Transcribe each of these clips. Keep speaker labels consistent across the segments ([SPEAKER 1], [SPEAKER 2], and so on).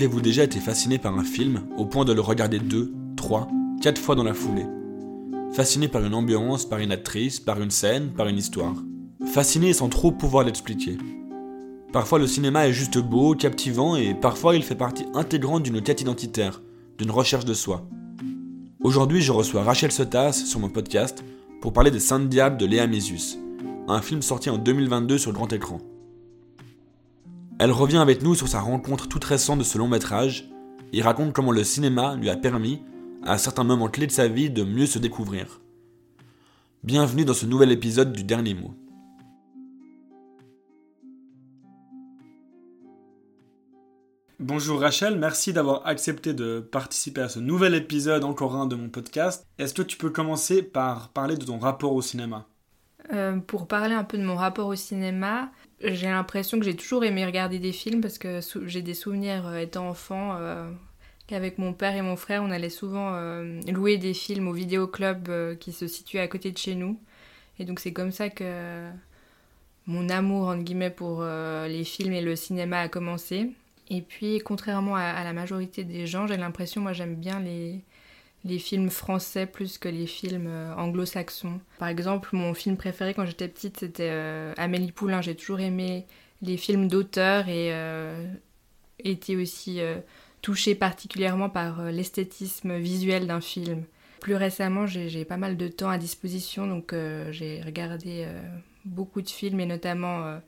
[SPEAKER 1] avez-vous déjà été fasciné par un film au point de le regarder deux, trois, quatre fois dans la foulée? Fasciné par une ambiance, par une actrice, par une scène, par une histoire? Fasciné sans trop pouvoir l'expliquer? Parfois le cinéma est juste beau, captivant et parfois il fait partie intégrante d'une quête identitaire, d'une recherche de soi. Aujourd'hui je reçois Rachel Sotas sur mon podcast pour parler des Saintes Diables de Léa Mésus, un film sorti en 2022 sur grand écran. Elle revient avec nous sur sa rencontre toute récente de ce long métrage et raconte comment le cinéma lui a permis, à certains moments clés de sa vie, de mieux se découvrir. Bienvenue dans ce nouvel épisode du Dernier Mot. Bonjour Rachel, merci d'avoir accepté de participer à ce nouvel épisode, encore un de mon podcast. Est-ce que tu peux commencer par parler de ton rapport au cinéma?
[SPEAKER 2] Euh, Pour parler un peu de mon rapport au cinéma, j'ai l'impression que j'ai toujours aimé regarder des films parce que j'ai des souvenirs euh, étant enfant euh, qu'avec mon père et mon frère, on allait souvent louer des films au vidéoclub qui se situe à côté de chez nous. Et donc c'est comme ça que mon amour, entre guillemets, pour les films et le cinéma a commencé. Et puis, contrairement à, la majorité des gens, j'ai l'impression, moi j'aime bien les, les films français plus que les films euh, anglo-saxons. Par exemple, mon film préféré quand j'étais petite, c'était euh, Amélie Poulain. J'ai toujours aimé les films d'auteur et euh, été aussi touchée particulièrement par l'esthétisme visuel d'un film. Plus récemment, j'ai pas mal de temps à disposition, donc j'ai regardé beaucoup de films et notamment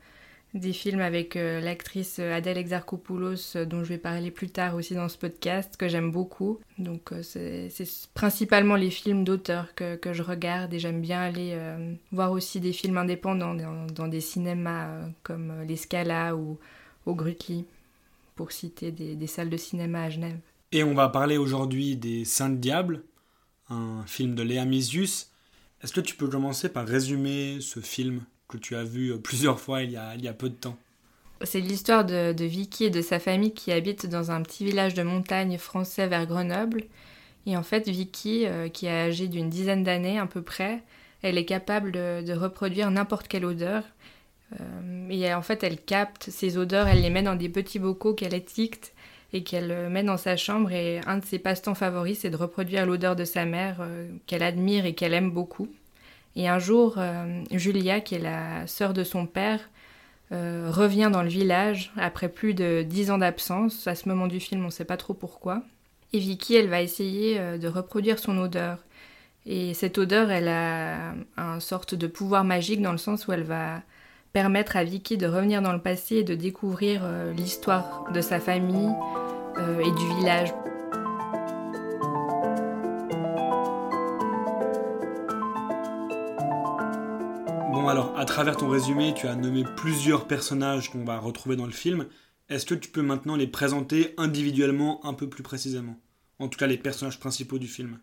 [SPEAKER 2] des films avec euh, l'actrice Adèle Exarchopoulos, euh, dont je vais parler plus tard aussi dans ce podcast, que j'aime beaucoup. Donc euh, c'est principalement les films d'auteur que, que, je regarde et j'aime bien aller voir aussi des films indépendants dans, des cinémas comme Les Scala ou au Grutli, pour citer des, salles de cinéma à Genève.
[SPEAKER 1] Et on va parler aujourd'hui des Saintes Diables, un film de Léa Misius. Est-ce que tu peux commencer par résumer ce film? Que tu as vu euh, plusieurs fois il y a, il y a peu de temps.
[SPEAKER 2] C'est l'histoire de, Vicky et de sa famille qui habitent dans un petit village de montagne français vers Grenoble. Et en fait, Vicky, euh, qui est âgée d'une dizaine d'années à peu près, elle est capable de, reproduire n'importe quelle odeur. Euh, et en fait, elle capte ces odeurs, elle les met dans des petits bocaux qu'elle étiquette et qu'elle met dans sa chambre. Et un de ses passe-temps favoris, c'est de reproduire l'odeur de sa mère, qu'elle admire et qu'elle aime beaucoup. Et un jour, euh, Julia, qui est la sœur de son père, euh, revient dans le village après plus de dix ans d'absence. À ce moment du film, on ne sait pas trop pourquoi. Et Vicky, elle va essayer euh, de reproduire son odeur. Et cette odeur, elle a un sorte de pouvoir magique dans le sens où elle va permettre à Vicky de revenir dans le passé et de découvrir l'histoire de sa famille et du village.
[SPEAKER 1] Alors, à travers ton résumé, tu as nommé plusieurs personnages qu'on va retrouver dans le film. Est-ce que tu peux maintenant les présenter individuellement un peu plus précisément? En tout cas, les personnages principaux du film.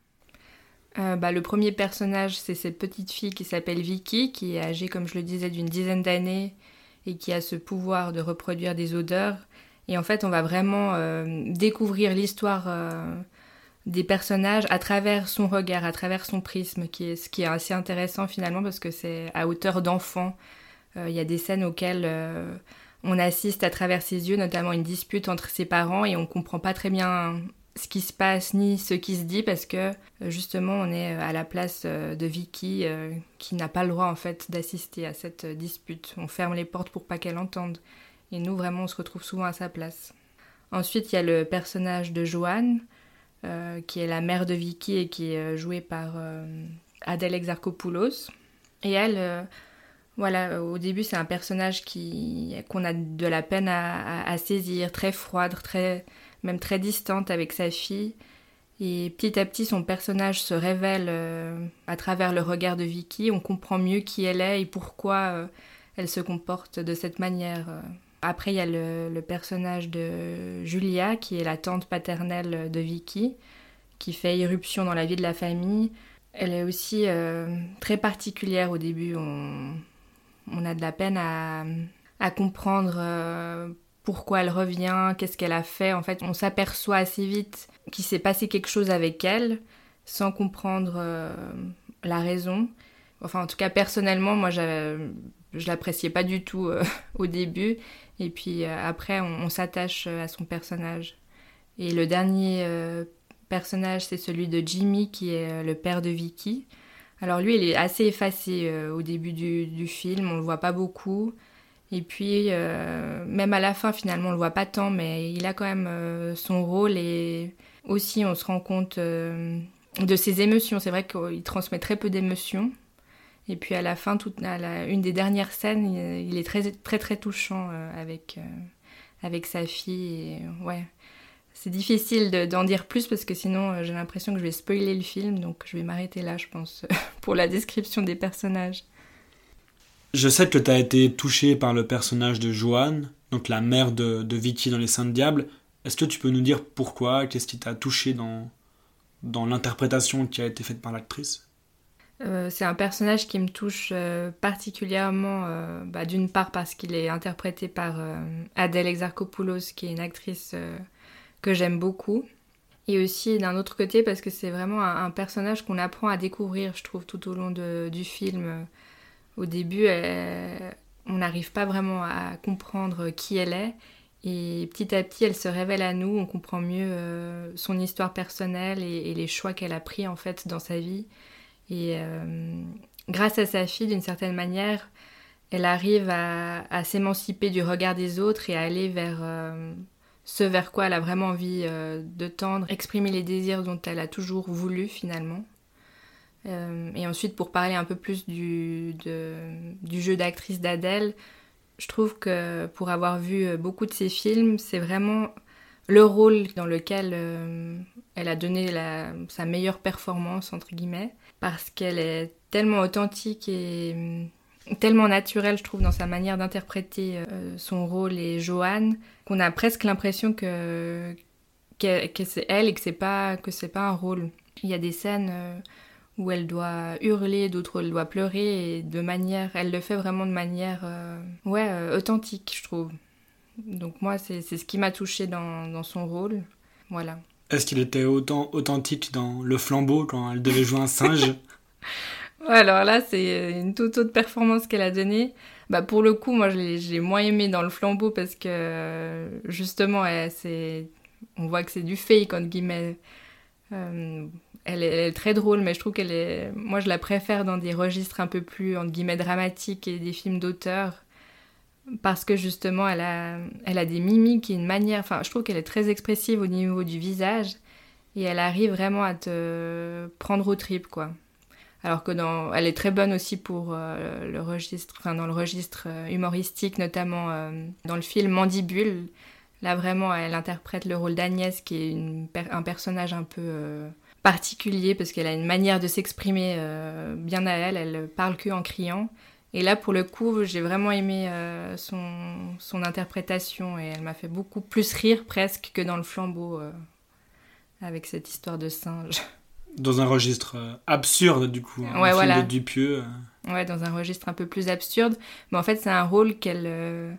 [SPEAKER 2] Euh, bah, le premier personnage, c'est cette petite fille qui s'appelle Vicky, qui est âgée, comme je le disais, d'une dizaine d'années et qui a ce pouvoir de reproduire des odeurs. Et en fait, on va vraiment euh, découvrir l'histoire euh, des personnages à travers son regard, à travers son prisme, qui est, ce qui est assez intéressant finalement parce que c'est à hauteur d'enfant. Euh, il y a des scènes auxquelles euh, on assiste à travers ses yeux, notamment une dispute entre ses parents et on comprend pas très bien ce qui se passe ni ce qui se dit parce que euh, justement on est à la place de Vicky qui n'a pas le droit en fait d'assister à cette dispute. On ferme les portes pour pas qu'elle entende et nous vraiment on se retrouve souvent à sa place. Ensuite il y a le personnage de Joanne qui est la mère de Vicky et qui est euh, jouée par euh, Adèle Exarchopoulos. Et elle, voilà, au début, c'est un personnage qui qu'on a de la peine à, saisir, très froide, très, même très distante avec sa fille. Et petit à petit, son personnage se révèle à travers le regard de Vicky. On comprend mieux qui elle est et pourquoi elle se comporte de cette manière. Après, il y a le, personnage de Julia, qui est la tante paternelle de Vicky, qui fait irruption dans la vie de la famille. Elle est aussi euh, très particulière au début. On, a de la peine à, comprendre euh, pourquoi elle revient, qu'est-ce qu'elle a fait. En fait, on s'aperçoit assez vite qu'il s'est passé quelque chose avec elle, sans comprendre euh, la raison. Enfin, en tout cas, personnellement, moi, je l'appréciais pas du tout au début. Et puis euh, après, on, s'attache euh, à son personnage. Et le dernier personnage, c'est celui de Jimmy, qui est le père de Vicky. Alors lui, il est assez effacé au début du, du, film, on le voit pas beaucoup. Et puis, même à la fin, finalement, on le voit pas tant, mais il a quand même son rôle et aussi on se rend compte de ses émotions. C'est vrai qu'il transmet très peu d'émotions. Et puis à la fin, une des dernières scènes, il, est très très très touchant euh, avec, euh, avec sa fille. Et, ouais. C'est difficile d'en dire plus parce que sinon euh, j'ai l'impression que je vais spoiler le film, donc je vais m'arrêter là, je pense, pour la description des personnages.
[SPEAKER 1] Je sais que tu as été touché par le personnage de Joanne, donc la mère de, de Vicky dans Les Saints Diables. Est-ce que tu peux nous dire pourquoi? Qu'est-ce qui t'a touché dans, dans l'interprétation qui a été faite par l'actrice?
[SPEAKER 2] Euh, c'est un personnage qui me touche euh, particulièrement, euh, bah, d'une part parce qu'il est interprété par Adèle Exarchopoulos, qui est une actrice que j'aime beaucoup, et aussi d'un autre côté parce que c'est vraiment un, personnage qu'on apprend à découvrir, je trouve, tout au long du film. Au début, on n'arrive pas vraiment à comprendre qui elle est, et petit à petit, elle se révèle à nous, on comprend mieux son histoire personnelle et, les choix qu'elle a pris en fait dans sa vie. Et euh, grâce à sa fille, d'une certaine manière, elle arrive à, s'émanciper du regard des autres et à aller vers euh, ce vers quoi elle a vraiment envie de tendre, exprimer les désirs dont elle a toujours voulu finalement. et ensuite, pour parler un peu plus du, jeu d'actrice d'Adèle, je trouve que pour avoir vu euh, beaucoup de ses films, c'est vraiment le rôle dans lequel euh, elle a donné sa meilleure performance, entre guillemets, parce qu'elle est tellement authentique et euh, tellement naturelle, je trouve, dans sa manière d'interpréter son rôle et Joanne, qu'on a presque l'impression que, c'est elle et que c'est pas, que pas un rôle. Il y a des scènes où elle doit hurler, d'autres où elle doit pleurer, et de manière, elle le fait vraiment de manière, euh, ouais, euh, authentique, je trouve. Donc moi, c'est ce qui m'a touchée dans, dans, son rôle, voilà.
[SPEAKER 1] Est-ce qu'il était autant authentique dans Le Flambeau quand elle devait jouer un singe?
[SPEAKER 2] Alors là, c'est une toute autre performance qu'elle a donnée. Bah pour le coup, moi, j'ai moins aimé dans Le Flambeau parce que justement, c'est, on voit que c'est du fake entre guillemets. Euh, elle est, très drôle, mais je trouve qu'elle est. Moi, je la préfère dans des registres un peu plus, entre guillemets, dramatiques et des films d'auteur. Parce que justement, elle a, elle a des mimiques et une manière. Enfin, je trouve qu'elle est très expressive au niveau du visage. Et elle arrive vraiment à te prendre au trip, quoi. Alors que dans, elle est très bonne aussi pour euh, le registre, enfin dans le registre euh, humoristique, notamment euh, dans le film Mandibule. Là vraiment, elle interprète le rôle d'Agnès, qui est un personnage un peu particulier parce qu'elle a une manière de s'exprimer bien à elle, elle parle que en criant. Et là, pour le coup, j'ai vraiment aimé euh, son, son, interprétation et elle m'a fait beaucoup plus rire presque que dans le flambeau euh, avec cette histoire de singe.
[SPEAKER 1] Dans un registre absurde, du coup, un film de Dupieux.
[SPEAKER 2] Ouais, dans un registre un peu plus absurde. Mais en fait, c'est un rôle qu'elle.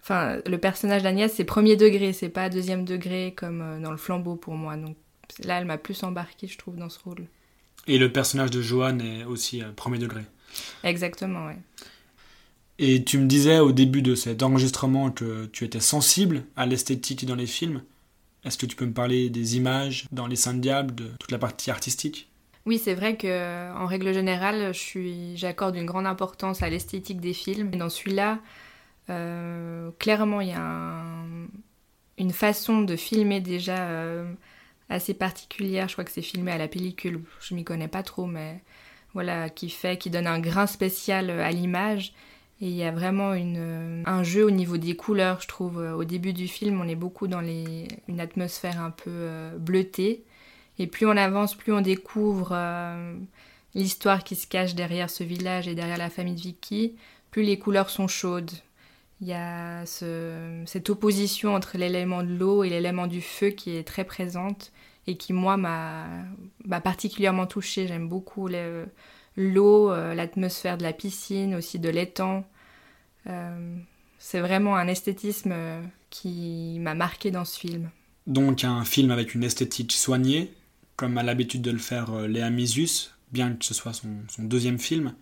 [SPEAKER 2] Enfin, le personnage d'Agnès, c'est premier degré, c'est pas deuxième degré comme dans le flambeau pour moi. Donc, là, elle m'a plus embarqué, je trouve, dans ce rôle.
[SPEAKER 1] Et le personnage de Joanne est aussi premier degré.
[SPEAKER 2] Exactement, oui.
[SPEAKER 1] Et tu me disais au début de cet enregistrement que tu étais sensible à l'esthétique dans les films. Est-ce que tu peux me parler des images dans Les Saints Diables, de toute la partie artistique?
[SPEAKER 2] Oui, c'est vrai que en règle générale, j'accorde une grande importance à l'esthétique des films. Et dans celui-là, euh, clairement, il y a une façon de filmer déjà euh, assez particulière. Je crois que c'est filmé à la pellicule. Je m'y connais pas trop, mais voilà, qui fait, qui donne un grain spécial euh, à l'image. Et il y a vraiment une, euh, un jeu au niveau des couleurs, je trouve. Au début du film, on est beaucoup dans les, une atmosphère un peu euh, bleutée. Et plus on avance, plus on découvre l'histoire qui se cache derrière ce village et derrière la famille de Vicky, plus les couleurs sont chaudes. Il y a ce, cette opposition entre l'élément de l'eau et l'élément du feu qui est très présente et qui, moi, m'a particulièrement touchée. J'aime beaucoup l'eau, euh, l'atmosphère de la piscine, aussi de l'étang. Euh, c'est vraiment un esthétisme euh, qui m'a marqué dans ce film.
[SPEAKER 1] Donc un film avec une esthétique soignée, comme a l'habitude de le faire Léa Misius, bien que ce soit son, son, deuxième film.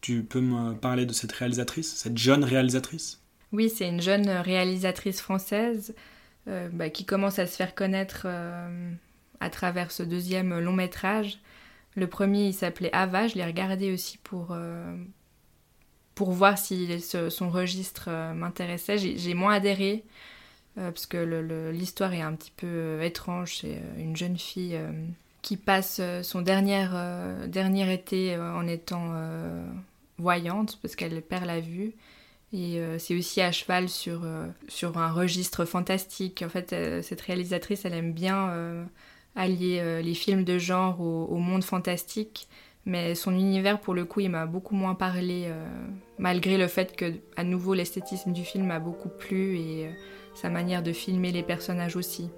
[SPEAKER 1] Tu peux me parler de cette réalisatrice, cette jeune réalisatrice?
[SPEAKER 2] Oui, c'est une jeune réalisatrice française bah, qui commence à se faire connaître à travers ce deuxième long métrage. Le premier, il s'appelait Ava, je l'ai regardé aussi pour, pour voir si son registre m'intéressait. J'ai moins adhéré parce que l'histoire est un petit peu étrange. C'est une jeune fille qui passe son dernier, dernier été en étant voyante parce qu'elle perd la vue. Et euh, c'est aussi à cheval sur, euh, sur un registre fantastique. En fait, euh, cette réalisatrice, elle aime bien allier les films de genre au, monde fantastique. Mais son univers, pour le coup, il m'a beaucoup moins parlé, malgré le fait que, à nouveau, l'esthétisme du film m'a beaucoup plu et sa manière de filmer les personnages aussi.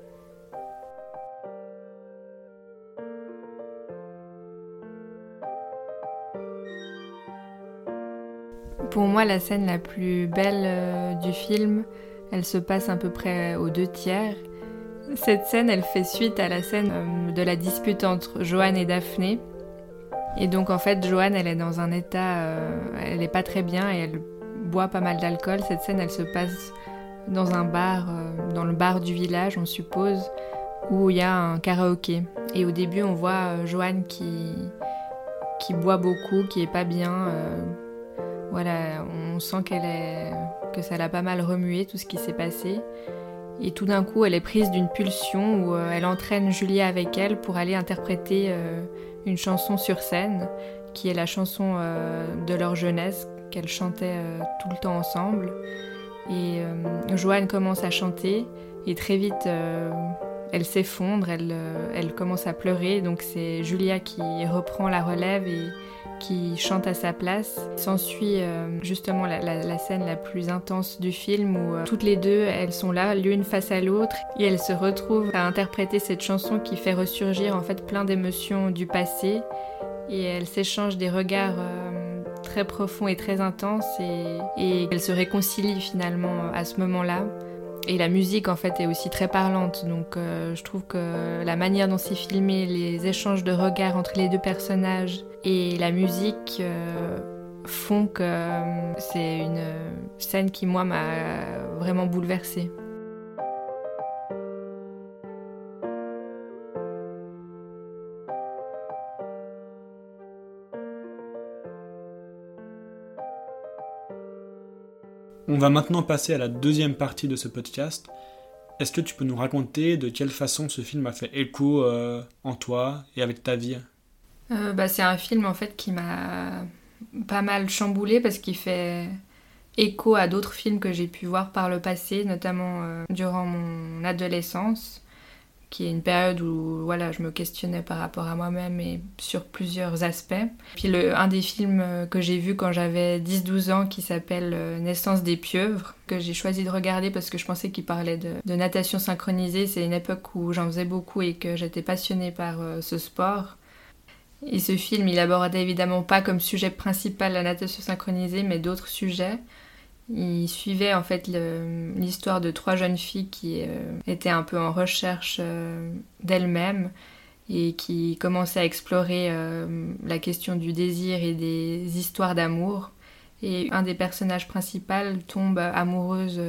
[SPEAKER 2] Pour moi, la scène la plus belle euh, du film, elle se passe à peu près aux deux tiers. Cette scène, elle fait suite à la scène euh, de la dispute entre Joanne et Daphné. Et donc en fait, Joanne, elle est dans un état, euh, elle n'est pas très bien et elle boit pas mal d'alcool. Cette scène, elle se passe dans un bar, dans le bar du village, on suppose, où il y a un karaoké. Et au début, on voit Joanne qui, qui boit beaucoup, qui est pas bien voilà, on sent qu'elle est, que ça l'a pas mal remué tout ce qui s'est passé. Et tout d'un coup, elle est prise d'une pulsion où euh, elle entraîne Julia avec elle pour aller interpréter euh, une chanson sur scène, qui est la chanson euh, de leur jeunesse qu'elles chantaient tout le temps ensemble. Et Joanne commence à chanter et très vite, elle s'effondre, elle, elle commence à pleurer. Donc c'est Julia qui reprend la relève et qui chante à sa place. S'ensuit euh, justement la, scène la plus intense du film où euh, toutes les deux, elles sont là, l'une face à l'autre, et elles se retrouvent à interpréter cette chanson qui fait ressurgir en fait plein d'émotions du passé, et elles s'échangent des regards euh, très profonds et très intenses, et, et elles se réconcilient finalement à ce moment-là. Et la musique en fait est aussi très parlante, donc je trouve que la manière dont c'est filmé, les échanges de regards entre les deux personnages, et la musique euh, font que euh, c'est une scène qui, moi, m'a vraiment bouleversée.
[SPEAKER 1] On va maintenant passer à la deuxième partie de ce podcast. Est-ce que tu peux nous raconter de quelle façon ce film a fait écho euh, en toi et avec ta vie?
[SPEAKER 2] Euh, bah, C'est un film en fait qui m'a pas mal chamboulé parce qu'il fait écho à d'autres films que j'ai pu voir par le passé, notamment euh, durant mon adolescence, qui est une période où voilà, je me questionnais par rapport à moi-même et sur plusieurs aspects. Puis le, un des films euh, que j'ai vu quand j'avais 10-12 ans qui s'appelle Naissance des pieuvres, que j'ai choisi de regarder parce que je pensais qu'il parlait de, de, natation synchronisée. C'est une époque où j'en faisais beaucoup et que j'étais passionnée par ce sport. Et ce film, il abordait évidemment pas comme sujet principal la natation synchronisée, mais d'autres sujets. Il suivait en fait l'histoire de trois jeunes filles qui euh, étaient un peu en recherche euh, d'elles-mêmes et qui commençaient à explorer euh, la question du désir et des histoires d'amour. Et un des personnages principaux tombe amoureuse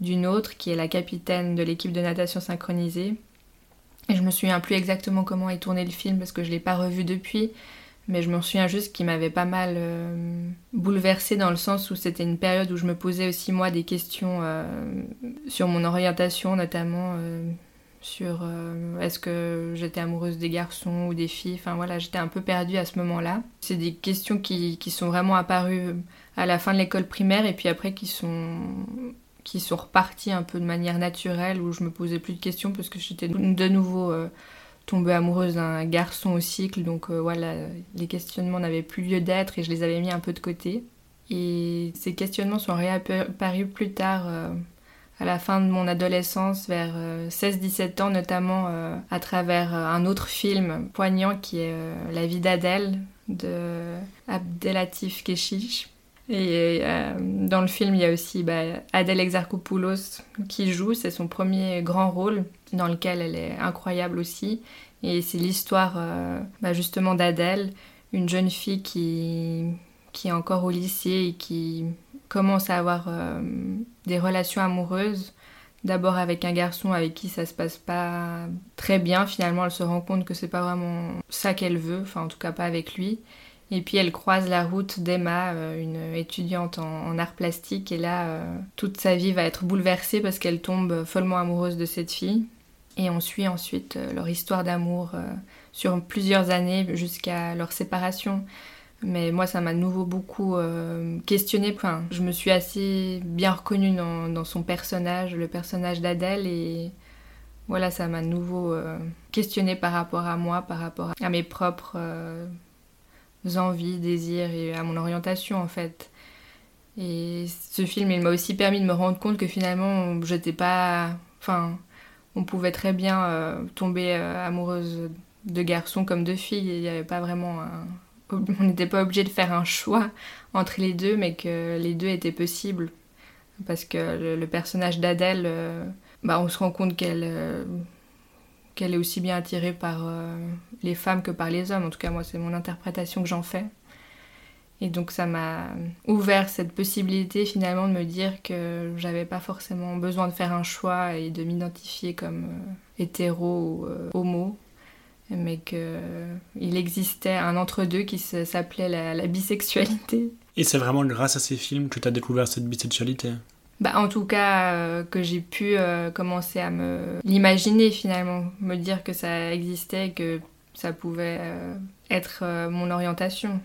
[SPEAKER 2] d'une autre qui est la capitaine de l'équipe de natation synchronisée. Et je me souviens plus exactement comment est tourné le film parce que je l'ai pas revu depuis, mais je me souviens juste qu'il m'avait pas mal euh, bouleversée dans le sens où c'était une période où je me posais aussi moi des questions euh, sur mon orientation notamment euh, sur est-ce que j'étais amoureuse des garçons ou des filles, enfin voilà j'étais un peu perdue à ce moment-là. C'est des questions qui, qui sont vraiment apparues à la fin de l'école primaire et puis après qui sont qui sont repartis un peu de manière naturelle, où je me posais plus de questions parce que j'étais de nouveau euh, tombée amoureuse d'un garçon au cycle. Donc euh, voilà, les questionnements n'avaient plus lieu d'être et je les avais mis un peu de côté. Et ces questionnements sont réapparus plus tard, euh, à la fin de mon adolescence, vers 16-17 ans, notamment à travers un autre film poignant qui est La vie d'Adèle de Abdelatif Keshish et euh, dans le film, il y a aussi bah, Adèle Exarchopoulos qui joue, c'est son premier grand rôle, dans lequel elle est incroyable aussi. Et c'est l'histoire euh, bah, justement d'Adèle, une jeune fille qui, qui est encore au lycée et qui commence à avoir euh, des relations amoureuses d'abord avec un garçon avec qui ça se passe pas très bien. Finalement, elle se rend compte que c'est pas vraiment ça qu'elle veut, enfin en tout cas pas avec lui. Et puis elle croise la route d'Emma, euh, une étudiante en, art plastique, et là, euh, toute sa vie va être bouleversée parce qu'elle tombe follement amoureuse de cette fille. Et on suit ensuite euh, leur histoire d'amour sur plusieurs années jusqu'à leur séparation. Mais moi, ça m'a nouveau beaucoup questionné. Enfin, je me suis assez bien reconnue dans, son personnage, le personnage d'Adèle, et voilà, ça m'a nouveau questionné par rapport à moi, par rapport à mes propres envies, désirs et à mon orientation en fait. Et ce film, il m'a aussi permis de me rendre compte que finalement, j'étais pas. Enfin, on pouvait très bien euh, tomber euh, amoureuse de garçons comme de filles. Il n'y avait pas vraiment. On n'était pas obligé de faire un choix entre les deux, mais que les deux étaient possibles. Parce que le, personnage d'Adèle, euh, bah, on se rend compte qu'elle qu'elle est aussi bien attirée par euh, les femmes que par les hommes. En tout cas, moi, c'est mon interprétation que j'en fais. Et donc, ça m'a ouvert cette possibilité finalement de me dire que j'avais pas forcément besoin de faire un choix et de m'identifier comme euh, hétéro ou euh, homo, mais qu'il existait un entre-deux qui s'appelait la, la bisexualité.
[SPEAKER 1] Et c'est vraiment grâce à ces films que tu as découvert cette bisexualité?
[SPEAKER 2] Bah, en tout cas, euh, que j'ai pu euh, commencer à me l'imaginer finalement, me dire que ça existait, que ça pouvait euh, être mon orientation.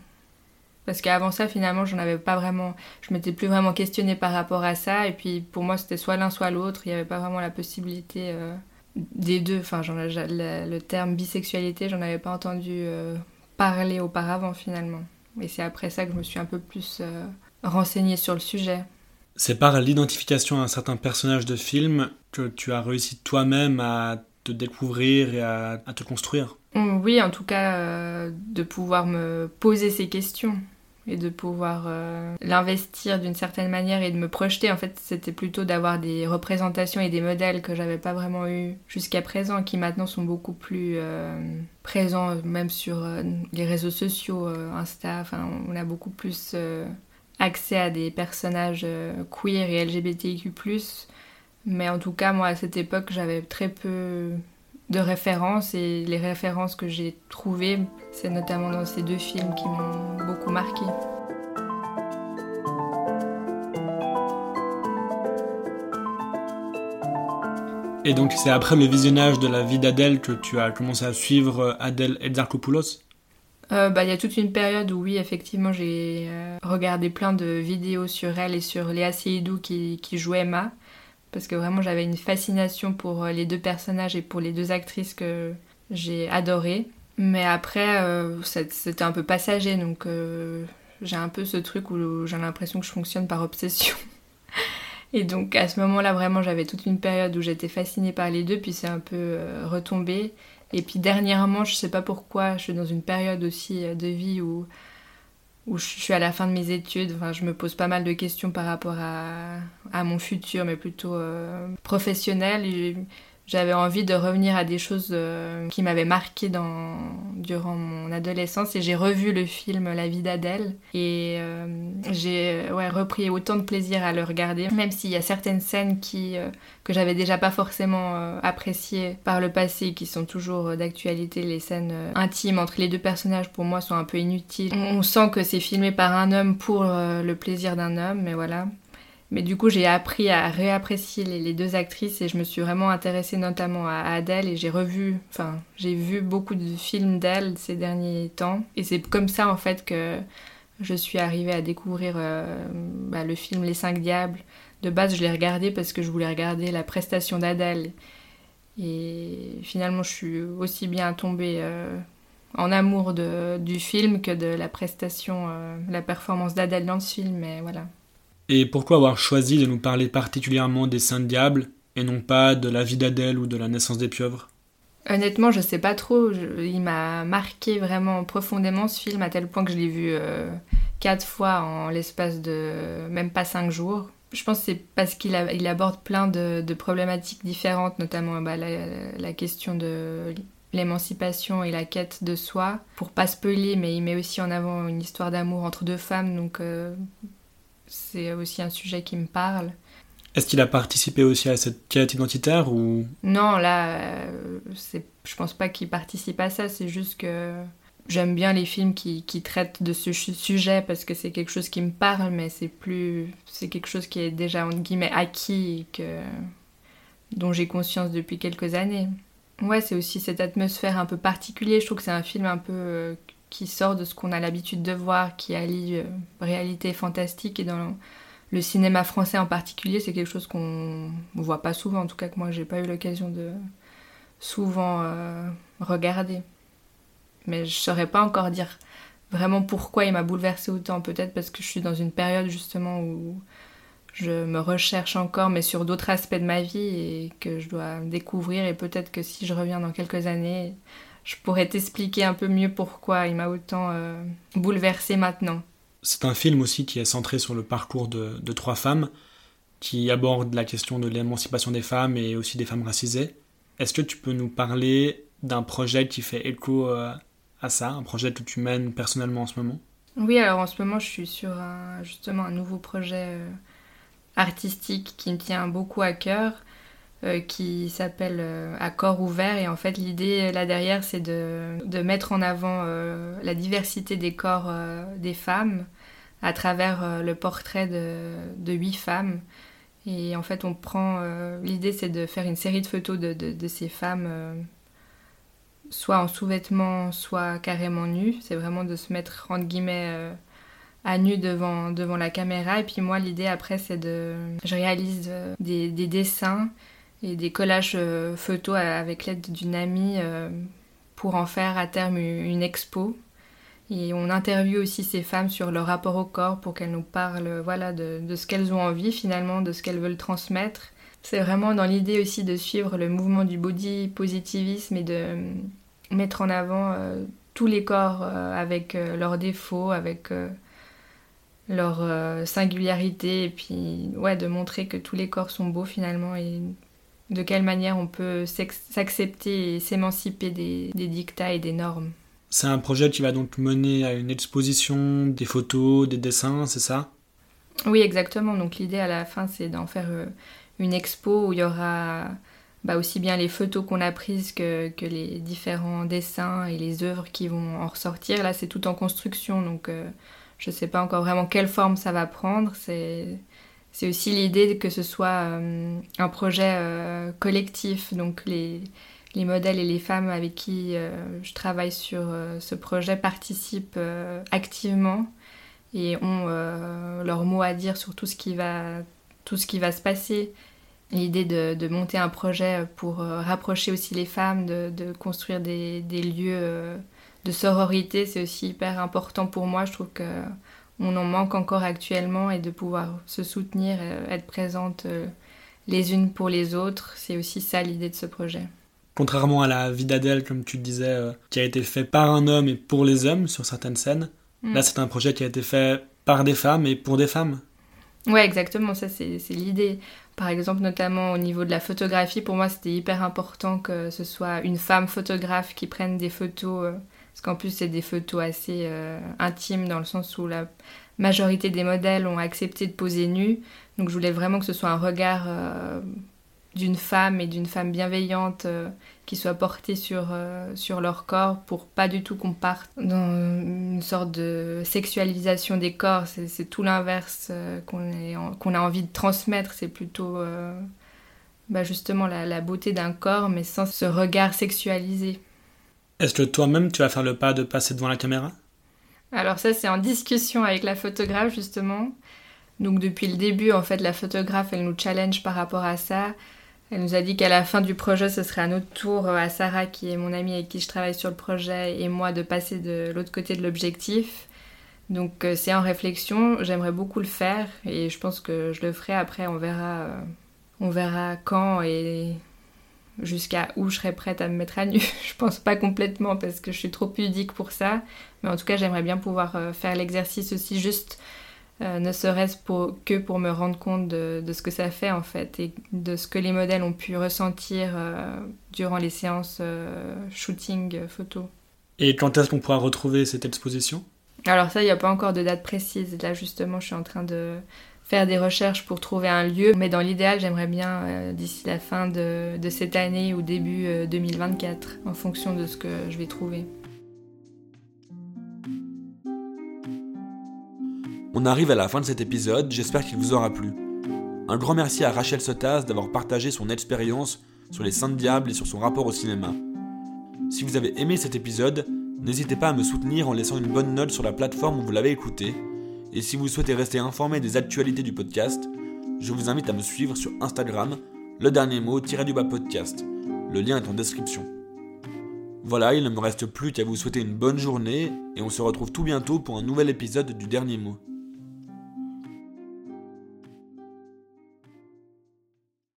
[SPEAKER 2] Parce qu'avant ça, finalement, j'en avais pas vraiment. Je m'étais plus vraiment questionnée par rapport à ça. Et puis pour moi, c'était soit l'un, soit l'autre. Il n'y avait pas vraiment la possibilité des deux. Enfin, le, terme bisexualité, j'en avais pas entendu parler auparavant finalement. Et c'est après ça que je me suis un peu plus renseignée sur le sujet.
[SPEAKER 1] C'est par l'identification à un certain personnage de film que tu as réussi toi-même à te découvrir et à, te construire.
[SPEAKER 2] Mm, oui, en tout cas, euh, de pouvoir me poser ces questions et de pouvoir euh, l'investir d'une certaine manière et de me projeter. En fait, c'était plutôt d'avoir des représentations et des modèles que j'avais pas vraiment eu jusqu'à présent, qui maintenant sont beaucoup plus euh, présents, même sur les réseaux sociaux, Insta. Enfin, on a beaucoup plus accès à des personnages euh, queer et LGBTIQ+. Mais en tout cas, moi, à cette époque, j'avais très peu de références et les références que j'ai trouvées, c'est notamment dans ces deux films qui m'ont beaucoup marqué.
[SPEAKER 1] Et donc c'est après le visionnage de la vie d'Adèle que tu as commencé à suivre Adèle Edzarkopoulos
[SPEAKER 2] euh, bah, il y a toute une période où oui, effectivement, j'ai euh, regardé plein de vidéos sur elle et sur Léa Seydoux qui, qui joue Emma. Parce que vraiment, j'avais une fascination pour euh, les deux personnages et pour les deux actrices que j'ai adorées. Mais après, c'était un peu passager, donc j'ai un peu ce truc où j'ai l'impression que je fonctionne par obsession. Et donc à ce moment-là, vraiment, j'avais toute une période où j'étais fascinée par les deux, puis c'est un peu retombé. Et puis dernièrement, je sais pas pourquoi, je suis dans une période aussi euh, de vie où, où je suis à la fin de mes études. Enfin, je me pose pas mal de questions par rapport à, mon futur, mais plutôt euh, professionnel j'avais envie de revenir à des choses euh, qui m'avaient marqué dans, durant mon adolescence et j'ai revu le film La vie d'Adèle et euh, j'ai ouais, repris autant de plaisir à le regarder, même s'il y a certaines scènes qui, euh, que j'avais déjà pas forcément appréciées par le passé qui sont toujours d'actualité. Les scènes intimes entre les deux personnages pour moi sont un peu inutiles. On sent que c'est filmé par un homme pour le plaisir d'un homme, mais voilà. Mais du coup, j'ai appris à réapprécier les, deux actrices et je me suis vraiment intéressée notamment à Adèle et j'ai revu, enfin, j'ai vu beaucoup de films d'elle ces derniers temps. Et c'est comme ça en fait que je suis arrivée à découvrir euh, bah, le film Les Cinq Diables. De base, je l'ai regardé parce que je voulais regarder la prestation d'Adèle. Et finalement, je suis aussi bien tombée euh, en amour de, du film que de la prestation, euh, la performance d'Adèle dans ce film. Mais voilà.
[SPEAKER 1] Et pourquoi avoir choisi de nous parler particulièrement des Saints Diables et non pas de la vie d'Adèle ou de la naissance des pieuvres?
[SPEAKER 2] Honnêtement, je sais pas trop. il m'a marqué vraiment profondément ce film à tel point que je l'ai vu euh, quatre fois en l'espace de même pas cinq jours. Je pense que c'est parce qu'il il aborde plein de, problématiques différentes, notamment bah, la, question de l'émancipation et la quête de soi. Pour pas spoiler, mais il met aussi en avant une histoire d'amour entre deux femmes, donc euh, c'est aussi un sujet qui me parle.
[SPEAKER 1] Est-ce qu'il a participé aussi à cette quête identitaire ou?
[SPEAKER 2] Non, là, euh, c'est, je pense pas qu'il participe à ça. C'est juste que j'aime bien les films qui, qui, traitent de ce sujet parce que c'est quelque chose qui me parle, mais c'est plus, c'est quelque chose qui est déjà entre guillemets acquis et que dont j'ai conscience depuis quelques années. Ouais, c'est aussi cette atmosphère un peu particulière. Je trouve que c'est un film un peu euh, qui sort de ce qu'on a l'habitude de voir, qui allie euh, réalité fantastique et dans le cinéma français en particulier, c'est quelque chose qu'on ne voit pas souvent, en tout cas que moi j'ai pas eu l'occasion de souvent euh, regarder. Mais je saurais pas encore dire vraiment pourquoi il m'a bouleversé autant, peut-être parce que je suis dans une période justement où je me recherche encore, mais sur d'autres aspects de ma vie et que je dois découvrir. Et peut-être que si je reviens dans quelques années, je pourrais t'expliquer un peu mieux pourquoi il m'a autant euh, bouleversé maintenant.
[SPEAKER 1] C'est un film aussi qui est centré sur le parcours de, de trois femmes, qui aborde la question de l'émancipation des femmes et aussi des femmes racisées. Est-ce que tu peux nous parler d'un projet qui fait écho euh, à ça, un projet que tu mènes personnellement en ce moment?
[SPEAKER 2] Oui, alors en ce moment, je suis sur justement un nouveau projet euh, artistique qui me tient beaucoup à cœur, euh, qui s'appelle euh, À corps ouvert. Et en fait, l'idée là derrière, c'est de, de, mettre en avant euh, la diversité des corps des femmes à travers le portrait de, huit femmes. Et en fait, on prend. l'idée, c'est de faire une série de photos de, de, de ces femmes, soit en sous-vêtements, soit carrément nues. C'est vraiment de se mettre, entre guillemets, à nu devant, devant la caméra. Et puis moi, l'idée après, c'est de... Je réalise euh, des, des, dessins et des collages euh, photos avec l'aide d'une amie euh, pour en faire à terme une expo. Et on interviewe aussi ces femmes sur leur rapport au corps pour qu'elles nous parlent voilà, de, ce qu'elles ont envie finalement, de ce qu'elles veulent transmettre. C'est vraiment dans l'idée aussi de suivre le mouvement du body positivisme et de mettre en avant tous les corps avec leurs défauts, avec leur euh, singularité et puis ouais de montrer que tous les corps sont beaux finalement de quelle manière on peut s'accepter et s'émanciper des, des dictats et des normes.
[SPEAKER 1] C'est un projet qui va donc mener à une exposition, des photos, des dessins, c'est ça?
[SPEAKER 2] Oui, exactement. Donc l'idée à la fin, c'est d'en faire euh, une expo où il y aura bah, aussi bien les photos qu'on a prises que, que, les différents dessins et les œuvres qui vont en ressortir. Là, c'est tout en construction, donc euh, je ne sais pas encore vraiment quelle forme ça va prendre. C'est, c'est aussi l'idée que ce soit euh, un projet euh, collectif. Donc les, les, modèles et les femmes avec qui euh, je travaille sur ce projet participent activement et ont leur mot à dire sur tout ce qui va, se passer. L'idée de, monter un projet pour rapprocher aussi les femmes, de, de construire des, des lieux de sororité, c'est aussi hyper important pour moi. Je trouve que on en manque encore actuellement et de pouvoir se soutenir, euh, être présente euh, les unes pour les autres, c'est aussi ça l'idée de ce projet.
[SPEAKER 1] Contrairement à la vie d'Adèle, comme tu disais, euh, qui a été fait par un homme et pour les hommes sur certaines scènes, mm. là c'est un projet qui a été fait par des femmes et pour des femmes.
[SPEAKER 2] Ouais, exactement, ça c'est l'idée. Par exemple, notamment au niveau de la photographie, pour moi c'était hyper important que ce soit une femme photographe qui prenne des photos parce qu'en plus, c'est des photos assez euh, intimes dans le sens où la majorité des modèles ont accepté de poser nus. Donc je voulais vraiment que ce soit un regard euh, d'une femme et d'une femme bienveillante euh, qui soit porté sur, sur leur corps pour pas du tout qu'on parte dans une sorte de sexualisation des corps. C'est tout l'inverse qu'on a envie de transmettre. C'est plutôt bah justement la beauté d'un corps mais sans ce regard sexualisé.
[SPEAKER 1] Est-ce que toi-même, tu vas faire le pas de passer devant la caméra?
[SPEAKER 2] Alors ça, c'est en discussion avec la photographe, justement. Donc depuis le début, en fait, la photographe, elle nous challenge par rapport à ça. Elle nous a dit qu'à la fin du projet, ce serait à notre tour, à Sarah, qui est mon amie avec qui je travaille sur le projet, et moi, de passer de l'autre côté de l'objectif. Donc euh, c'est en réflexion, j'aimerais beaucoup le faire, et je pense que je le ferai. Après, on verra, euh, on verra quand et jusqu'à où je serais prête à me mettre à nu. je pense pas complètement parce que je suis trop pudique pour ça, mais en tout cas j'aimerais bien pouvoir euh, faire l'exercice aussi juste, euh, ne serait-ce que pour me rendre compte de, ce que ça fait en fait et de ce que les modèles ont pu ressentir euh, durant les séances shooting photo.
[SPEAKER 1] Et quand est-ce qu'on pourra retrouver cette exposition?
[SPEAKER 2] Alors ça, il n'y a pas encore de date précise. Là, justement, je suis en train de faire des recherches pour trouver un lieu. Mais dans l'idéal, j'aimerais bien euh, d'ici la fin de, cette année ou début 2024, euh, en fonction de ce que je vais trouver.
[SPEAKER 3] On arrive à la fin de cet épisode, j'espère qu'il vous aura plu. Un grand merci à Rachel Sotas d'avoir partagé son expérience sur les Saintes Diables et sur son rapport au cinéma. Si vous avez aimé cet épisode, n'hésitez pas à me soutenir en laissant une bonne note sur la plateforme où vous l'avez écouté. Et si vous souhaitez rester informé des actualités du podcast, je vous invite à me suivre sur Instagram, le dernier mot du bas podcast. Le lien est en description. Voilà, il ne me reste plus qu'à vous souhaiter une bonne journée et on se retrouve tout bientôt pour un nouvel épisode du dernier mot.